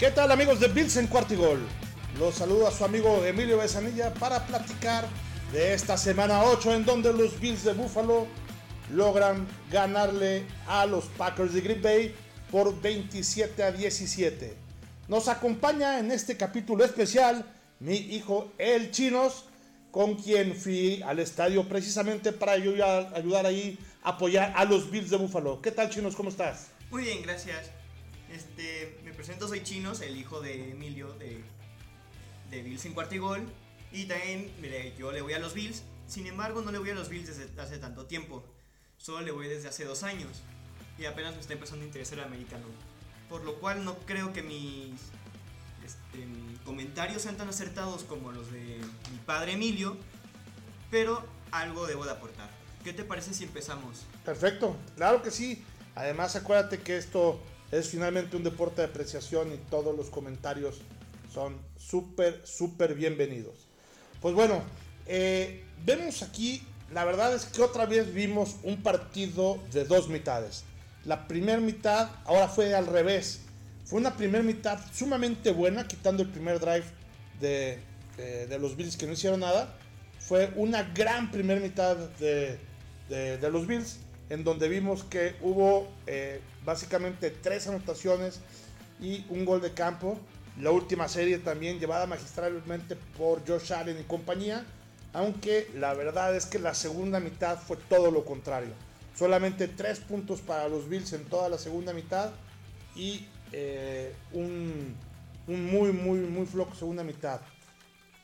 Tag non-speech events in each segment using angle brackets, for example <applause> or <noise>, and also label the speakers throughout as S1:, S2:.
S1: ¿Qué tal amigos de Bills en Cuartigol? Los saludo a su amigo Emilio Besanilla para platicar de esta semana 8 en donde los Bills de Buffalo logran ganarle a los Packers de Green Bay por 27 a 17. Nos acompaña en este capítulo especial mi hijo El Chinos, con quien fui al estadio precisamente para ayudar, ayudar ahí apoyar a los Bills de Buffalo. ¿Qué tal Chinos? ¿Cómo estás?
S2: Muy bien, gracias. Este, me presento, soy Chinos, el hijo de Emilio de, de Bills en Cuartigol. Y también, mire, yo le voy a los Bills. Sin embargo, no le voy a los Bills desde hace tanto tiempo. Solo le voy desde hace dos años. Y apenas me está empezando a interesar el americano. Por lo cual no creo que mis este, comentarios sean tan acertados como los de mi padre Emilio. Pero algo debo de aportar. ¿Qué te parece si empezamos?
S1: Perfecto, claro que sí. Además, acuérdate que esto es finalmente un deporte de apreciación y todos los comentarios son súper, súper bienvenidos. Pues bueno, eh, vemos aquí, la verdad es que otra vez vimos un partido de dos mitades. La primera mitad ahora fue al revés. Fue una primera mitad sumamente buena, quitando el primer drive de, de, de los Bills que no hicieron nada. Fue una gran primera mitad de, de los Bills en donde vimos que hubo eh, básicamente tres anotaciones y un gol de campo. La última serie también llevada magistralmente por Josh Allen y compañía, aunque la verdad es que la segunda mitad fue todo lo contrario. Solamente tres puntos para los Bills en toda la segunda mitad y eh, un, muy, muy, muy flojo segunda mitad.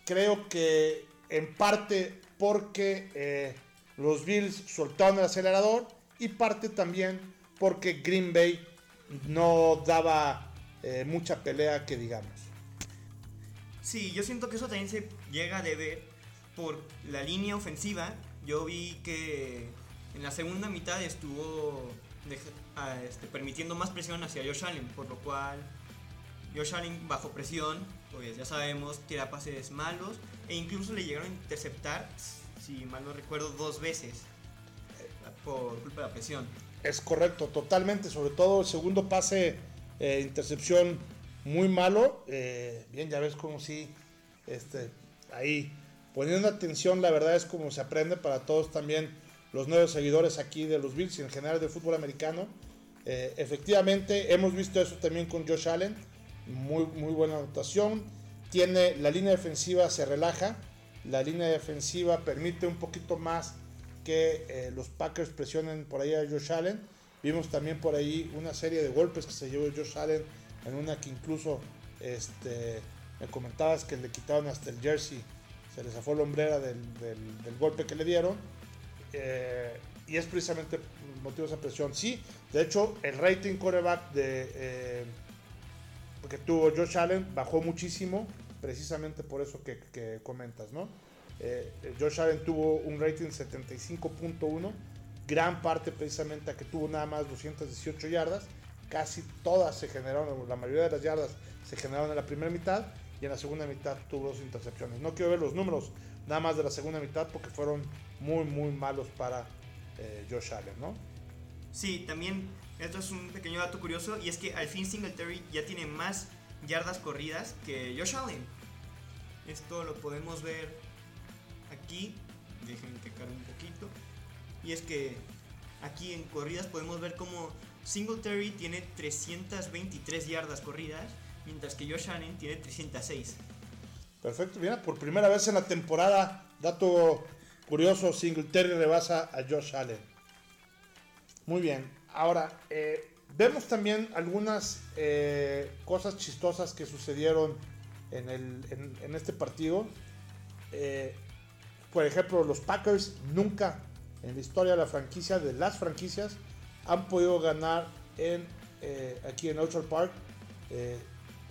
S1: Creo que en parte porque eh, los Bills soltaron el acelerador y parte también porque Green Bay no daba eh, mucha pelea que digamos.
S2: Sí, yo siento que eso también se llega a deber por la línea ofensiva. Yo vi que en la segunda mitad estuvo a, este, permitiendo más presión hacia Josh Allen, por lo cual Josh Allen bajo presión, pues ya sabemos, tira pases malos e incluso le llegaron a interceptar, si mal no recuerdo, dos veces por culpa de la presión.
S1: Es correcto, totalmente. Sobre todo el segundo pase, eh, intercepción muy malo. Eh, bien, ya ves como si este, ahí poniendo atención, la verdad es como se aprende para todos también los nuevos seguidores aquí de los Bills y en general del fútbol americano. Eh, efectivamente, hemos visto eso también con Josh Allen. Muy, muy buena anotación. Tiene la línea defensiva, se relaja. La línea defensiva permite un poquito más que eh, los Packers presionen por ahí a Josh Allen. Vimos también por ahí una serie de golpes que se llevó Josh Allen en una que incluso este, me comentabas que le quitaron hasta el jersey, se le zafó la hombrera del, golpe que le dieron. Eh, y es precisamente motivo de esa presión. Sí, de hecho, el rating quarterback de, eh, que tuvo Josh Allen bajó muchísimo, precisamente por eso que comentas, ¿no? Eh, Josh Allen tuvo un rating 75.1, gran parte precisamente a que tuvo nada más 218 yardas, casi todas se generaron, la mayoría de las yardas se generaron en la primera mitad y en la segunda mitad tuvo dos intercepciones. No quiero ver los números nada más de la segunda mitad porque fueron muy muy malos para eh, Josh Allen, ¿no?
S2: Sí, también esto es un pequeño dato curioso y es que al fin Singletary ya tiene más yardas corridas que Josh Allen. Esto lo podemos ver aquí, dejen que cargue un poquito, y es que aquí en corridas podemos ver como Singletary tiene 323 yardas corridas, mientras que Josh Allen tiene 306.
S1: Perfecto, mira, por primera vez en la temporada, dato curioso, Singletary rebasa a Josh Allen. Muy bien, ahora eh, vemos también algunas eh, cosas chistosas que sucedieron en, el, en este partido. Eh, por ejemplo, los Packers nunca en la historia de la franquicia, de las franquicias, han podido ganar en, eh, aquí en Orchard Park eh,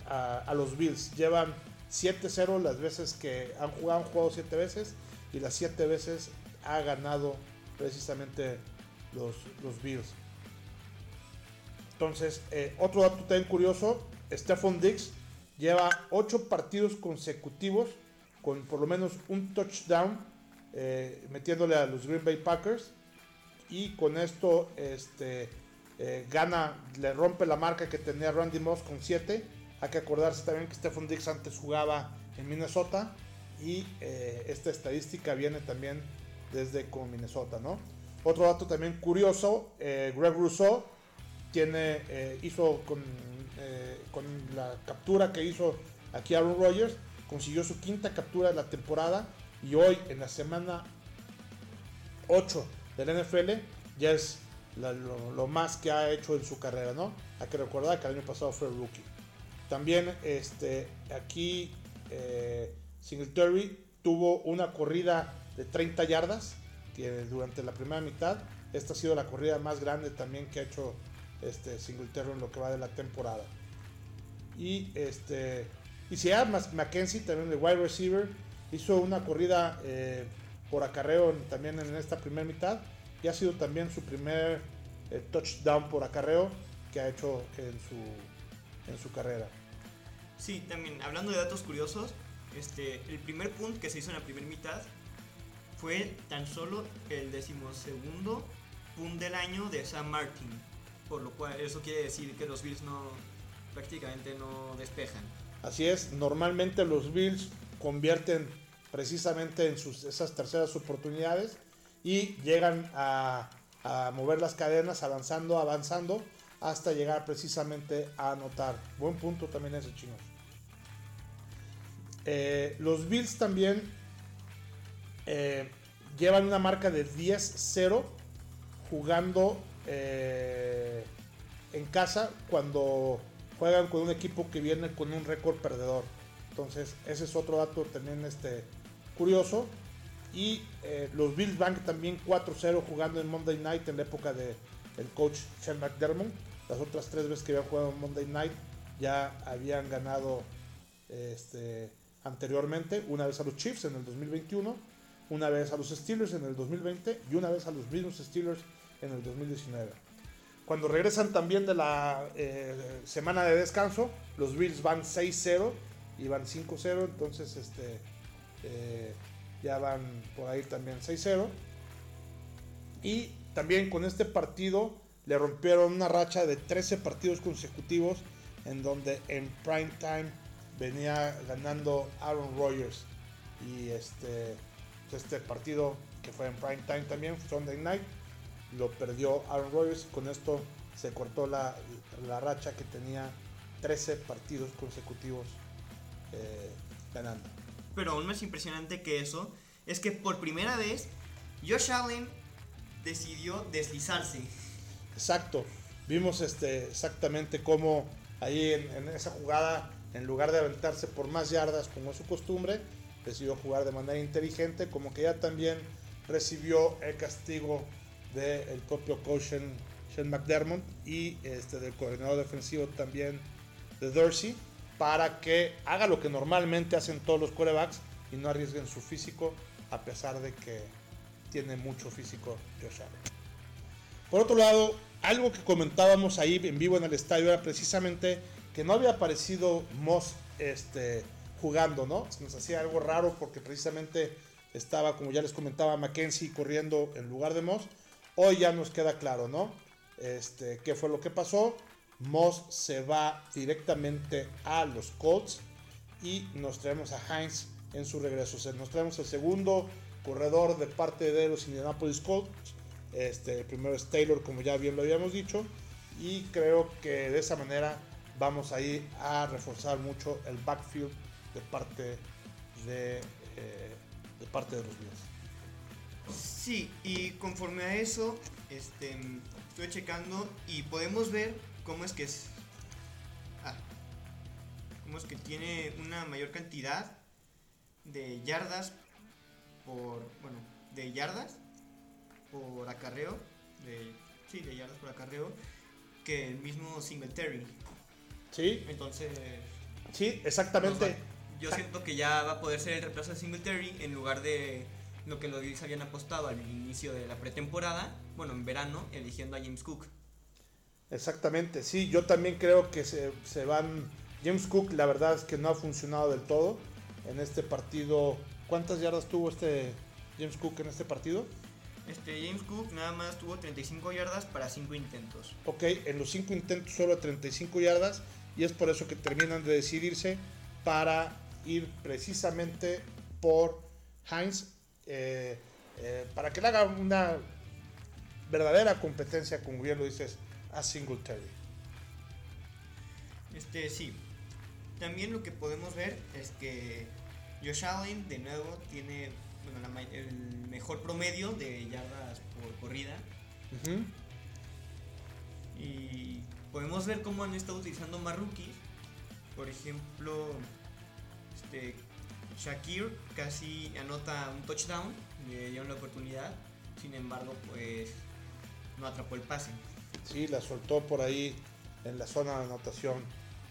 S1: a, los Bills. Llevan 7-0 las veces que han jugado, han jugado 7 veces y las 7 veces ha ganado precisamente los, los Bills. Entonces, eh, otro dato también curioso, Stephon Diggs lleva 8 partidos consecutivos con por lo menos un touchdown eh, metiéndole a los Green Bay Packers y con esto este, eh, gana, le rompe la marca que tenía Randy Moss con 7 Hay que acordarse también que Stephen Dix antes jugaba en Minnesota y eh, esta estadística viene también desde con Minnesota, ¿no? Otro dato también curioso, Greg Rousseau tiene, hizo con, con, la captura que hizo aquí Aaron Rodgers, consiguió su quinta captura de la temporada y hoy en la semana 8 del NFL ya es lo, más que ha hecho en su carrera, ¿no? Hay que recordar que el año pasado fue rookie. También este, aquí eh, Singletary tuvo una corrida de 30 yardas que durante la primera mitad. Esta ha sido la corrida más grande también que ha hecho este Singletary en lo que va de la temporada. Y este y si además Mackenzie también de wide receiver hizo una corrida eh, por acarreo también en esta primera mitad y ha sido también su primer eh, touchdown por acarreo que ha hecho en su, en su carrera.
S2: Sí, también hablando de datos curiosos, este, el primer punt que se hizo en la primera mitad fue tan solo el decimosegundo punt del año de Sam Martin, por lo cual eso quiere decir que los Bills no prácticamente no despejan.
S1: Así es, normalmente los Bills convierten precisamente en sus, esas terceras oportunidades y llegan a, mover las cadenas avanzando, avanzando hasta llegar precisamente a anotar. Buen punto también ese chino. Eh, los Bills también eh, llevan una marca de 10-0 jugando eh, en casa cuando juegan con un equipo que viene con un récord perdedor. Entonces, ese es otro dato también este, curioso. Y eh, los Bills van también 4-0 jugando en Monday Night en la época del el coach Sean McDermott. Las otras tres veces que habían jugado en Monday Night ya habían ganado este, anteriormente. Una vez a los Chiefs en el 2021, una vez a los Steelers en el 2020 y una vez a los mismos Steelers en el 2019. Cuando regresan también de la eh, semana de descanso, los Bills van 6-0 y van 5-0, entonces este, eh, ya van por ahí también 6-0. Y también con este partido le rompieron una racha de 13 partidos consecutivos en donde en prime time venía ganando Aaron Rodgers. Y este, este partido que fue en prime time también, Sunday night, lo perdió Aaron Rodgers. Con esto se cortó la, racha que tenía 13 partidos consecutivos eh, ganando.
S2: Pero aún más impresionante que eso es que por primera vez Josh Allen decidió deslizarse.
S1: Exacto. Vimos este, exactamente cómo ahí en, esa jugada, en lugar de aventarse por más yardas como es su costumbre, decidió jugar de manera inteligente, como que ya también recibió el castigo del propio coach Sean, McDermott y este, del coordinador defensivo también de Dorsey para que haga lo que normalmente hacen todos los quarterbacks y no arriesguen su físico a pesar de que tiene mucho físico Josh Allen. Por otro lado, algo que comentábamos ahí en vivo en el estadio era precisamente que no había aparecido Moss este, jugando, ¿no? Se nos hacía algo raro porque precisamente estaba, como ya les comentaba, Mackenzie corriendo en lugar de Moss. Hoy ya nos queda claro, ¿no? Este, ¿Qué fue lo que pasó? Moss se va directamente a los Colts y nos traemos a Heinz en su regreso. Nos traemos el segundo corredor de parte de los Indianapolis Colts. Este, el primero es Taylor, como ya bien lo habíamos dicho. Y creo que de esa manera vamos a ir a reforzar mucho el backfield de parte de, eh, de parte de los Bills.
S2: Sí, y conforme a eso, este, estoy checando y podemos ver cómo es que es. Ah, cómo es que tiene una mayor cantidad de yardas por. Bueno, de yardas por acarreo. De, sí, de yardas por acarreo. Que el mismo Singletary.
S1: Sí.
S2: Entonces.
S1: Sí, exactamente.
S2: yo siento que ya va a poder ser el reemplazo de Singletary en lugar de lo que los Bills habían apostado al inicio de la pretemporada, bueno, en verano, eligiendo a James Cook.
S1: Exactamente, sí, yo también creo que se, se, van... James Cook, la verdad es que no ha funcionado del todo en este partido. ¿Cuántas yardas tuvo este James Cook en este partido?
S2: Este James Cook nada más tuvo 35 yardas para 5 intentos.
S1: Ok, en los 5 intentos solo 35 yardas y es por eso que terminan de decidirse para ir precisamente por Heinz eh, eh, para que le haga una verdadera competencia, como bien lo dices, a Singletary.
S2: Este, sí. También lo que podemos ver es que Josh Allen, de nuevo, tiene el mejor promedio de yardas por corrida. Y podemos ver cómo han estado utilizando más rookies. Por ejemplo, este, Shakir casi anota un touchdown, le dieron la oportunidad, sin embargo, pues no atrapó el pase.
S1: Sí, la soltó por ahí en la zona de anotación,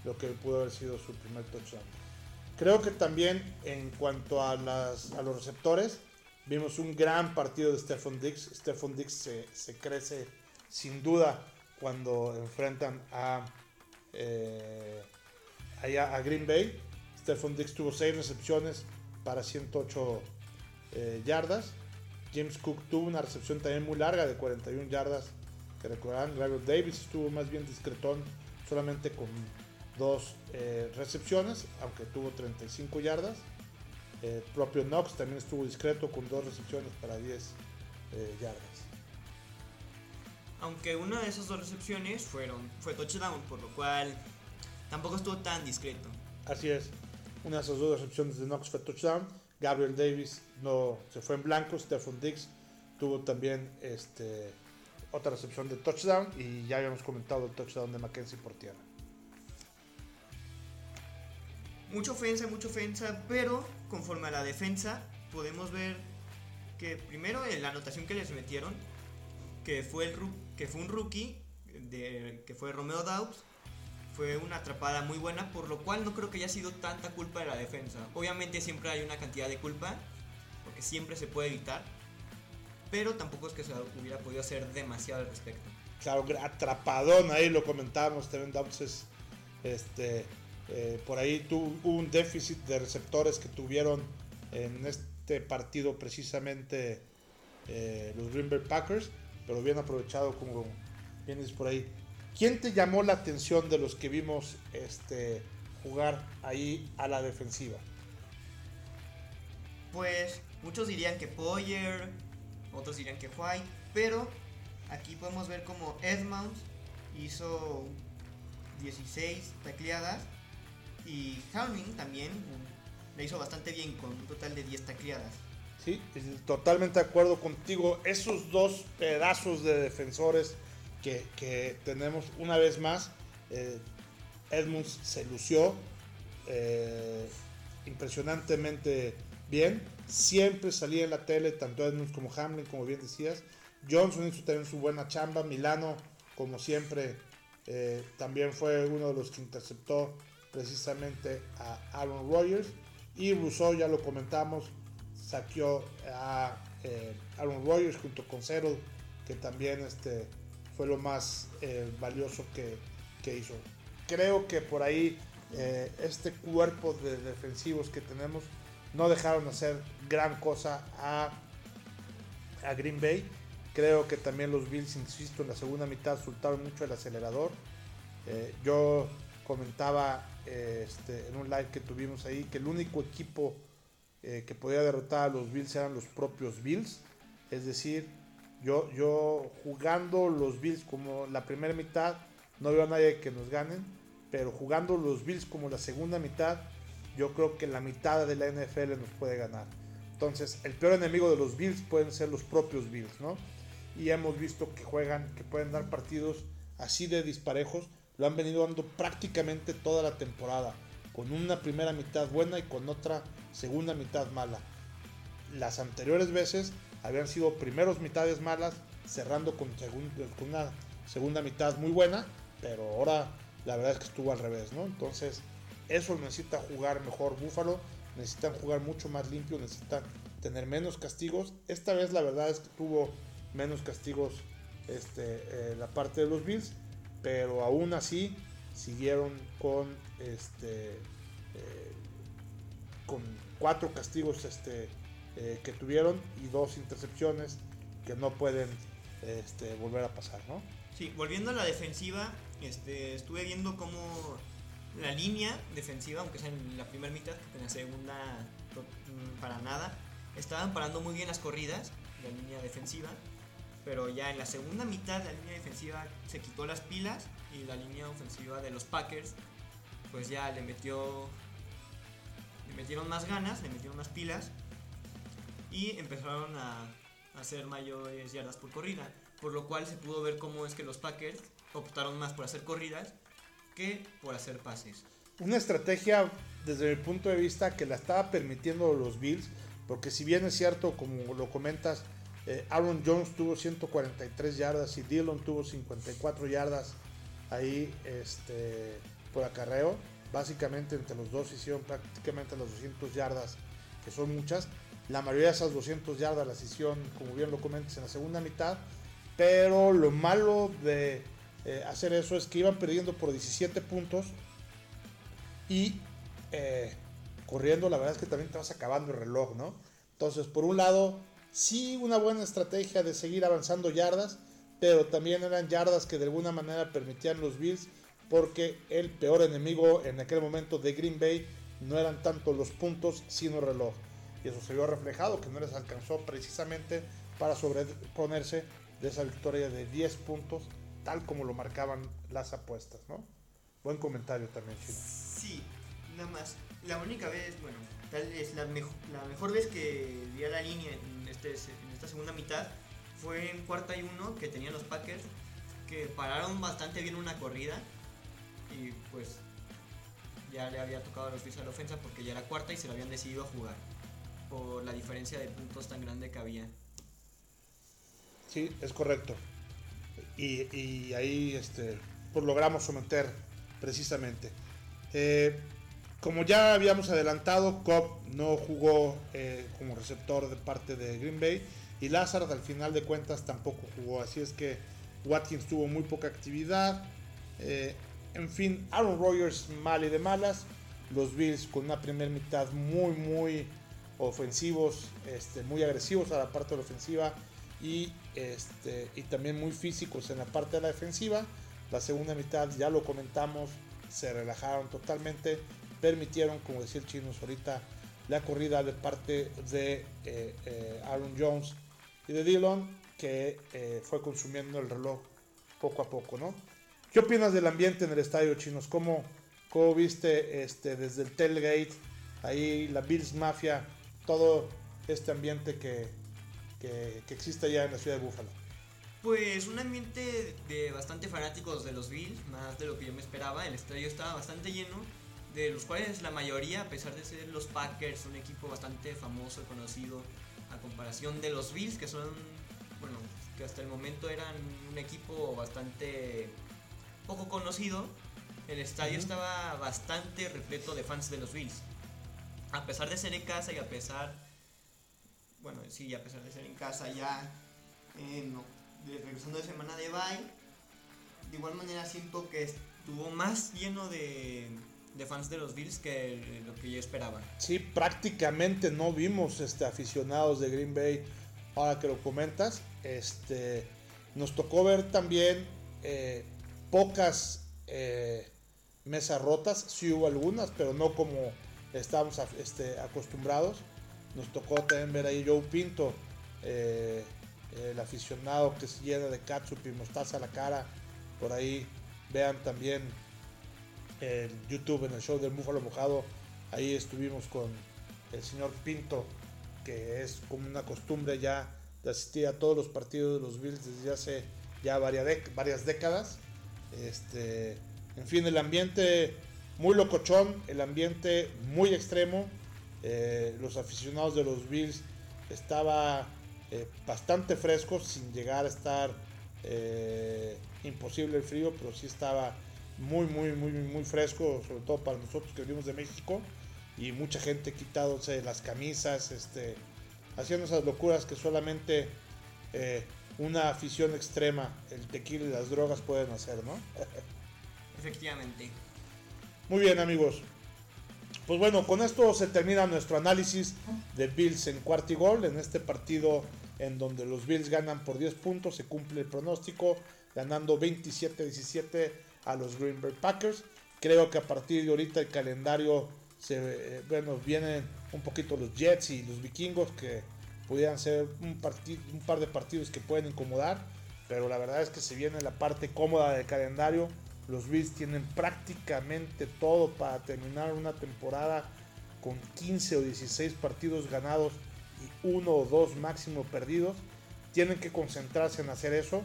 S1: lo que pudo haber sido su primer touchdown. Creo que también en cuanto a, las, a los receptores, vimos un gran partido de Stephon Dix. Stephon Dix se, crece sin duda cuando enfrentan a, eh, a Green Bay. Stephon Dix tuvo 6 recepciones para 108 eh, yardas. James Cook tuvo una recepción también muy larga de 41 yardas. Que recordarán, Larry Davis estuvo más bien discretón, solamente con dos eh, recepciones, aunque tuvo 35 yardas. El propio Knox también estuvo discreto con dos recepciones para 10 eh, yardas.
S2: Aunque una de esas dos recepciones fueron, fue touchdown, por lo cual tampoco estuvo tan discreto.
S1: Así es. Una de esas dos recepciones de Knox fue touchdown. Gabriel Davis no se fue en blanco. Stephon Diggs tuvo también este, otra recepción de touchdown. Y ya habíamos comentado el touchdown de Mackenzie por tierra.
S2: Mucha ofensa, mucha ofensa, pero conforme a la defensa podemos ver que primero en la anotación que les metieron, que fue, un rookie, que fue Romeo Daubs, fue una atrapada muy buena, por lo cual no creo que haya sido tanta culpa de la defensa. Obviamente siempre hay una cantidad de culpa, porque siempre se puede evitar, pero tampoco es que se hubiera podido hacer demasiado al respecto.
S1: Claro, atrapadón, ahí lo comentábamos, Steven Dobbs este, eh, por ahí tuvo un déficit de receptores que tuvieron en este partido precisamente eh, los Green Bay Packers, pero bien aprovechado como vienes por ahí. ¿Quién te llamó la atención de los que vimos este, jugar ahí a la defensiva?
S2: Pues muchos dirían que Poyer, otros dirían que White, pero aquí podemos ver como Edmonds hizo 16 tacleadas y Howling también le hizo bastante bien con un total de 10 tacleadas.
S1: Sí, totalmente de acuerdo contigo. Esos dos pedazos de defensores que, tenemos una vez más. Eh, Edmunds se lució eh, impresionantemente bien. Siempre salía en la tele, tanto Edmunds como Hamlin, como bien decías. Johnson hizo también su buena chamba. Milano, como siempre, eh, también fue uno de los que interceptó precisamente a Aaron Rodgers. Y Rousseau, ya lo comentamos, saqueó a Aaron Rodgers junto con Cero, que también este, fue lo más eh, valioso que, hizo. Creo que por ahí eh, este cuerpo de defensivos que tenemos no dejaron hacer gran cosa a, Green Bay. Creo que también los Bills, insisto, en la segunda mitad soltaron mucho el acelerador. Eh, yo comentaba este, en un live que tuvimos ahí que el único equipo que podía derrotar a los Bills eran los propios Bills. Es decir, yo, yo jugando los Bills como la primera mitad, no veo a nadie que nos ganen, pero jugando los Bills como la segunda mitad, yo creo que la mitad de la NFL nos puede ganar. Entonces, el peor enemigo de los Bills pueden ser los propios Bills, ¿no? Y hemos visto que juegan, que pueden dar partidos así de disparejos. Lo han venido dando prácticamente toda la temporada, con una primera mitad buena y con otra segunda mitad mala. Las anteriores veces habían sido primeros mitades malas, cerrando con, una segunda mitad muy buena, pero ahora la verdad es que estuvo al revés, ¿no? Entonces, eso necesita jugar mejor Búfalo, necesitan jugar mucho más limpio, necesitan tener menos castigos. Esta vez la verdad es que tuvo menos castigos este, eh, la parte de los Bills, pero aún así siguieron con este eh, con cuatro castigos este eh, que tuvieron y dos intercepciones que no pueden este, volver a pasar, ¿no?
S2: Sí, volviendo a la defensiva, este, estuve viendo cómo la línea defensiva, aunque sea en la primera mitad, en la segunda mm, para nada, estaban parando muy bien las corridas, la línea defensiva, pero ya en la segunda mitad la línea defensiva se quitó las pilas y la línea ofensiva de los Packers pues ya le metió le metieron más ganas, le metieron más pilas y empezaron a hacer mayores yardas por corrida, por lo cual se pudo ver cómo es que los Packers optaron más por hacer corridas que por hacer pases.
S1: Una estrategia desde mi punto de vista que la estaba permitiendo los Bills, porque si bien es cierto, como lo comentas, eh, Aaron Jones tuvo 143 yardas y Dillon tuvo 54 yardas ahí este, por acarreo. Básicamente entre los dos hicieron prácticamente las 200 yardas, que son muchas. La mayoría de esas 200 yardas las hicieron, como bien lo comentas, en la segunda mitad. Pero lo malo de eh, hacer eso es que iban perdiendo por 17 puntos y eh, corriendo, la verdad es que también te vas acabando el reloj, ¿no? Entonces, por un lado, sí una buena estrategia de seguir avanzando yardas, pero también eran yardas que de alguna manera permitían los Bills, porque el peor enemigo en aquel momento de Green Bay no eran tanto los puntos, sino el reloj. Y eso se vio reflejado, que no les alcanzó precisamente para sobreponerse de esa victoria de 10 puntos tal como lo marcaban las apuestas, ¿no? Buen comentario también, Chino.
S2: Sí, nada más. La única vez, bueno, tal vez la, la mejor vez que vi a la línea en, este, en esta segunda mitad fue en cuarta y uno que tenían los Packers, que pararon bastante bien una corrida y pues ya le había tocado a los Bills a la ofensa porque ya era cuarta y se lo habían decidido a jugar por la diferencia de puntos tan grande que había.
S1: Sí, es correcto y, ahí este, pues logramos someter precisamente. Eh, como ya habíamos adelantado, Cobb no jugó eh, como receptor de parte de Green Bay y Lazard al final de cuentas tampoco jugó. Así es que Watkins tuvo muy poca actividad. Eh, en fin, Aaron Rodgers mal y de malas. Los Bills con una primera mitad muy, muy ofensivos, este, muy agresivos a la parte de la ofensiva y, este, y también muy físicos en la parte de la defensiva. La segunda mitad, ya lo comentamos, se relajaron totalmente, permitieron, como decía el chino ahorita, la corrida de parte de eh, eh, Aaron Jones y de Dillon, que eh, fue consumiendo el reloj poco a poco, ¿no? ¿Qué opinas del ambiente en el estadio, chinos? ¿Cómo, cómo viste este, desde el tailgate, ahí la Bills Mafia, todo este ambiente que, que, existe ya en la ciudad de Búfalo?
S2: Pues un ambiente de bastante fanáticos de los Bills, más de lo que yo me esperaba. El estadio estaba bastante lleno, de los cuales la mayoría, a pesar de ser los Packers, un equipo bastante famoso y conocido, a comparación de los Bills, que son, bueno, que hasta el momento eran un equipo bastante poco conocido, el estadio estaba bastante repleto de fans de los Bills. A pesar de ser en casa y a pesar bueno, sí, a pesar de ser en casa ya, eh, regresando de semana de bye, de igual manera siento que estuvo más lleno de, fans de los Bills que lo que yo esperaba.
S1: Sí, prácticamente no vimos este, aficionados de Green Bay, ahora que lo comentas. Este, nos tocó ver también eh, pocas eh, mesas rotas, sí hubo algunas, pero no como estábamos este, acostumbrados. Nos tocó también ver ahí Joe Pinto, eh, el aficionado que se llena de ketchup y mostaza a la cara. Por ahí vean también el YouTube en el show del Búfalo Mojado. Ahí estuvimos con el señor Pinto, que es como una costumbre ya de asistir a todos los partidos de los Bills desde hace ya varias, varias décadas. Este, en fin, el ambiente muy locochón, el ambiente muy extremo. Eh, los aficionados de los Bills estaba eh, bastante frescos sin llegar a estar eh, imposible el frío, pero sí estaba muy, muy, muy, muy fresco, sobre todo para nosotros que venimos de México y mucha gente quitándose las camisas, este, haciendo esas locuras que solamente una afición extrema, el tequila y las drogas pueden hacer, ¿no? <laughs>
S2: Efectivamente.
S1: Muy bien amigos, pues bueno, con esto se termina nuestro análisis de Bills en cuartigol, en este partido en donde los Bills ganan por 10 puntos, se cumple el pronóstico, ganando 27-17 a los Green Bay Packers. Creo que a partir de ahorita el calendario se eh, bueno, vienen un poquito los Jets y los Vikingos que pudieran ser un, un par de partidos que pueden incomodar, pero la verdad es que se viene la parte cómoda del calendario. Los Bills tienen prácticamente todo para terminar una temporada con 15 o 16 partidos ganados y uno o dos máximo perdidos. Tienen que concentrarse en hacer eso.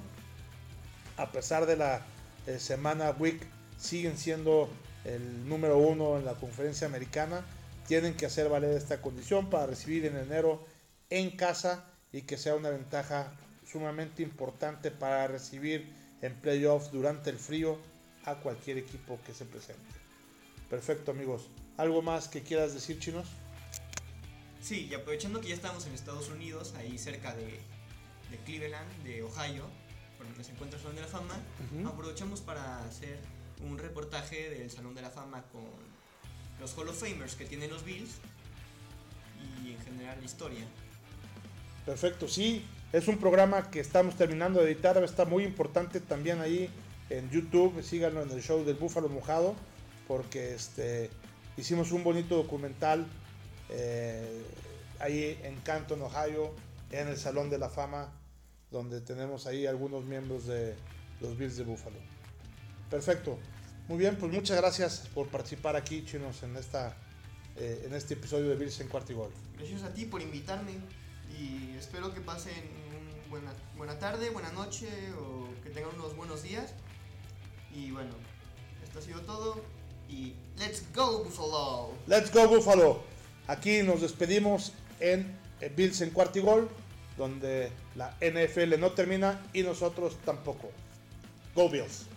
S1: A pesar de la eh, semana week, siguen siendo el número uno en la conferencia americana. Tienen que hacer valer esta condición para recibir en enero en casa y que sea una ventaja sumamente importante para recibir en playoffs durante el frío a cualquier equipo que se presente. Perfecto amigos. ¿Algo más que quieras decir, chinos?
S2: Sí, y aprovechando que ya estamos en Estados Unidos, ahí cerca de, de Cleveland, de Ohio, por donde se encuentra el Salón de la Fama, aprovechamos para hacer un reportaje del Salón de la Fama con los Hall of Famers que tienen los Bills y en general la historia.
S1: Perfecto, sí, es un programa que estamos terminando de editar, está muy importante también ahí en YouTube, síganlo en el show del Búfalo Mojado, porque este Hicimos un bonito documental eh, ahí en Canton, Ohio, en el Salón de la Fama, donde tenemos ahí algunos miembros de los Bills de Buffalo. Perfecto. Muy bien, pues muchas gracias por participar aquí, chinos, en, esta, eh, en este episodio de Bills en Cuarto y Gol.
S2: Gracias a ti por invitarme y espero que pasen una buena, buena tarde, buena noche o que tengan unos buenos días. Y bueno, esto ha sido todo y Let's Go Buffalo.
S1: Let's Go Buffalo. Aquí nos despedimos en Bills en Cuartigol, donde la NFL no termina y nosotros tampoco. Go Bills.